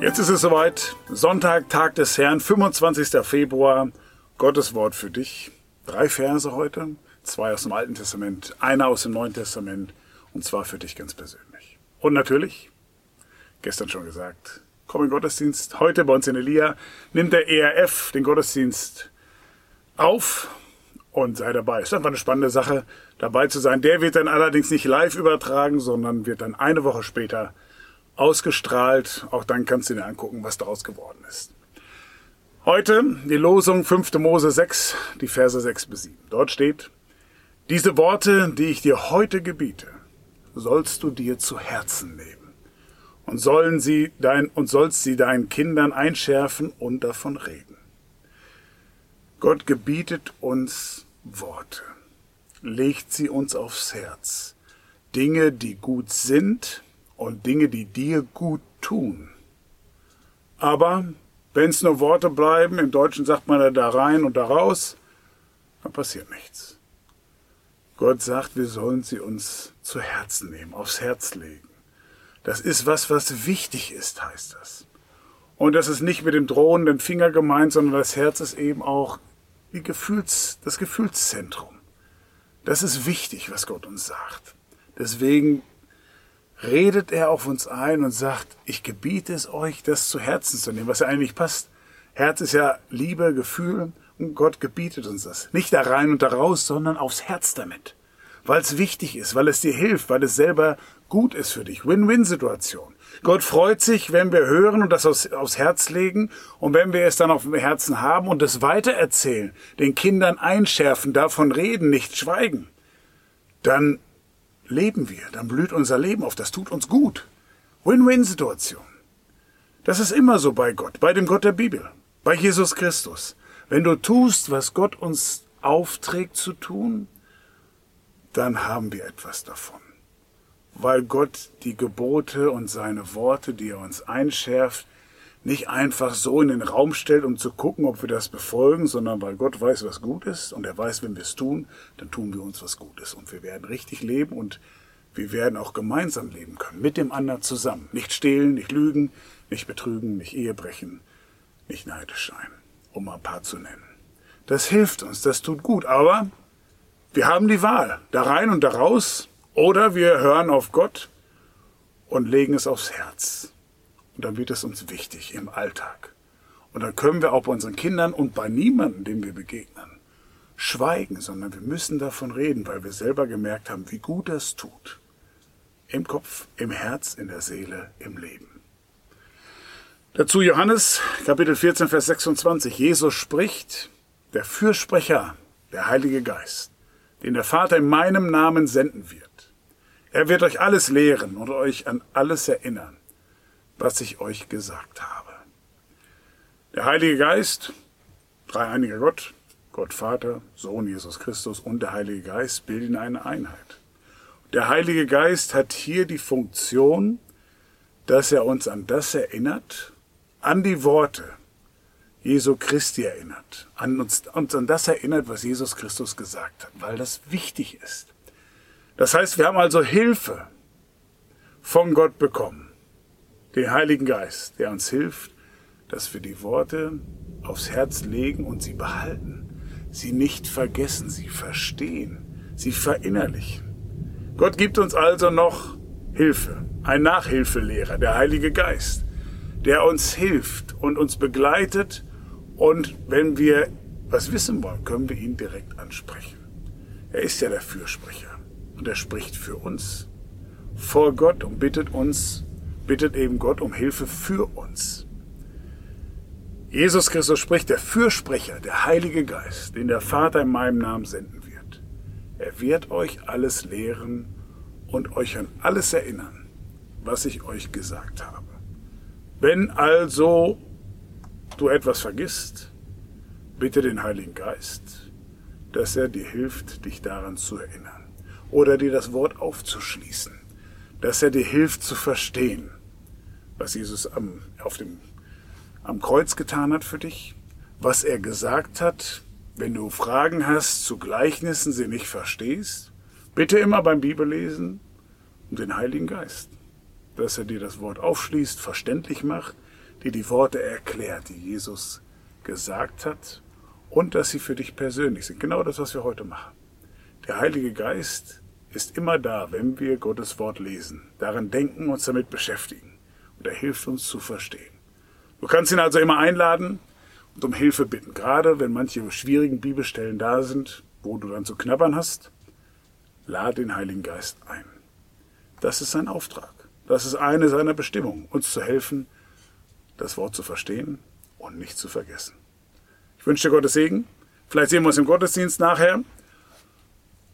Jetzt ist es soweit. Sonntag, Tag des Herrn, 25. Februar. Gottes Wort für dich. Drei Verse heute. Zwei aus dem Alten Testament, einer aus dem Neuen Testament. Und zwar für dich ganz persönlich. Und natürlich, gestern schon gesagt, komm in Gottesdienst. Heute bei uns in Elia nimmt der ERF den Gottesdienst auf und sei dabei. Ist einfach eine spannende Sache, dabei zu sein. Der wird dann allerdings nicht live übertragen, sondern wird dann eine Woche später ausgestrahlt. Auch dann kannst du dir angucken, was daraus geworden ist. Heute die Losung 5. Mose 6, die Verse 6 bis 7. Dort steht, diese Worte, die ich dir heute gebiete, sollst du dir zu Herzen nehmen und sollen sie dein, und sollst sie deinen Kindern einschärfen und davon reden. Gott gebietet uns Worte, legt sie uns aufs Herz. Dinge, die gut sind, und Dinge, die dir gut tun. Aber wenn es nur Worte bleiben, im Deutschen sagt man da rein und da raus, dann passiert nichts. Gott sagt, wir sollen sie uns zu Herzen nehmen, aufs Herz legen. Das ist was, was wichtig ist, heißt das. Und das ist nicht mit dem drohenden Finger gemeint, sondern das Herz ist eben auch die Gefühls, das Gefühlszentrum. Das ist wichtig, was Gott uns sagt. Deswegen redet er auf uns ein und sagt, ich gebiete es euch, das zu Herzen zu nehmen, was ja eigentlich passt. Herz ist ja Liebe, Gefühl und Gott gebietet uns das. Nicht da rein und da raus, sondern aufs Herz damit. Weil es wichtig ist, weil es dir hilft, weil es selber gut ist für dich. Win-Win-Situation. Gott freut sich, wenn wir hören und das aufs, aufs Herz legen und wenn wir es dann auf dem Herzen haben und es weitererzählen, den Kindern einschärfen, davon reden, nicht schweigen, dann leben wir, dann blüht unser Leben auf, das tut uns gut. Win-Win-Situation. Das ist immer so bei Gott, bei dem Gott der Bibel, bei Jesus Christus. Wenn du tust, was Gott uns aufträgt zu tun, dann haben wir etwas davon. Weil Gott die Gebote und seine Worte, die er uns einschärft, nicht einfach so in den Raum stellt, um zu gucken, ob wir das befolgen, sondern weil Gott weiß, was gut ist und er weiß, wenn wir es tun, dann tun wir uns was Gutes und wir werden richtig leben und wir werden auch gemeinsam leben können, mit dem anderen zusammen. Nicht stehlen, nicht lügen, nicht betrügen, nicht Ehe brechen, nicht neidisch sein, um ein paar zu nennen. Das hilft uns, das tut gut, aber wir haben die Wahl, da rein und da raus, oder wir hören auf Gott und legen es aufs Herz. Und dann wird es uns wichtig im Alltag. Und dann können wir auch bei unseren Kindern und bei niemandem, dem wir begegnen, schweigen, sondern wir müssen davon reden, weil wir selber gemerkt haben, wie gut das tut. Im Kopf, im Herz, in der Seele, im Leben. Dazu Johannes, Kapitel 14, Vers 26. Jesus spricht, der Fürsprecher, der Heilige Geist, den der Vater in meinem Namen senden wird. Er wird euch alles lehren und euch an alles erinnern, was ich euch gesagt habe. Der Heilige Geist, dreieiniger Gott, Gott Vater, Sohn Jesus Christus und der Heilige Geist bilden eine Einheit. Der Heilige Geist hat hier die Funktion, dass er uns an das erinnert, an die Worte Jesu Christi erinnert, an uns, uns an das erinnert, was Jesus Christus gesagt hat, weil das wichtig ist. Das heißt, wir haben also Hilfe von Gott bekommen den Heiligen Geist, der uns hilft, dass wir die Worte aufs Herz legen und sie behalten, sie nicht vergessen, sie verstehen, sie verinnerlichen. Gott gibt uns also noch Hilfe, ein Nachhilfelehrer, der Heilige Geist, der uns hilft und uns begleitet und wenn wir was wissen wollen, können wir ihn direkt ansprechen. Er ist ja der Fürsprecher und er spricht für uns vor Gott und bittet uns bittet eben Gott um Hilfe für uns. Jesus Christus spricht, der Fürsprecher, der Heilige Geist, den der Vater in meinem Namen senden wird. Er wird euch alles lehren und euch an alles erinnern, was ich euch gesagt habe. Wenn also du etwas vergisst, bitte den Heiligen Geist, dass er dir hilft, dich daran zu erinnern oder dir das Wort aufzuschließen, dass er dir hilft zu verstehen, was Jesus am, auf dem, am Kreuz getan hat für dich, was er gesagt hat, wenn du Fragen hast zu Gleichnissen, sie nicht verstehst, bitte immer beim Bibellesen um den Heiligen Geist, dass er dir das Wort aufschließt, verständlich macht, dir die Worte erklärt, die Jesus gesagt hat und dass sie für dich persönlich sind. Genau das, was wir heute machen. Der Heilige Geist ist immer da, wenn wir Gottes Wort lesen, daran denken, uns damit beschäftigen. Und er hilft uns zu verstehen. Du kannst ihn also immer einladen und um Hilfe bitten, gerade wenn manche schwierigen Bibelstellen da sind, wo du dann zu knabbern hast. Lade den Heiligen Geist ein. Das ist sein Auftrag. Das ist eine seiner Bestimmungen, uns zu helfen, das Wort zu verstehen und nicht zu vergessen. Ich wünsche dir Gottes Segen. Vielleicht sehen wir uns im Gottesdienst nachher.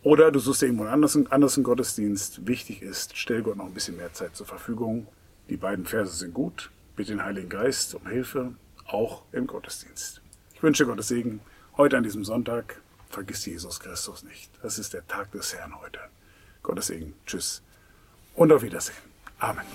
Oder du suchst irgendwo einen anderen, anderen Gottesdienst. Wichtig ist, stell Gott noch ein bisschen mehr Zeit zur Verfügung. Die beiden Verse sind gut. Bitte den Heiligen Geist um Hilfe, auch im Gottesdienst. Ich wünsche Gottes Segen heute an diesem Sonntag. Vergiss Jesus Christus nicht. Das ist der Tag des Herrn heute. Gottes Segen. Tschüss und auf Wiedersehen. Amen.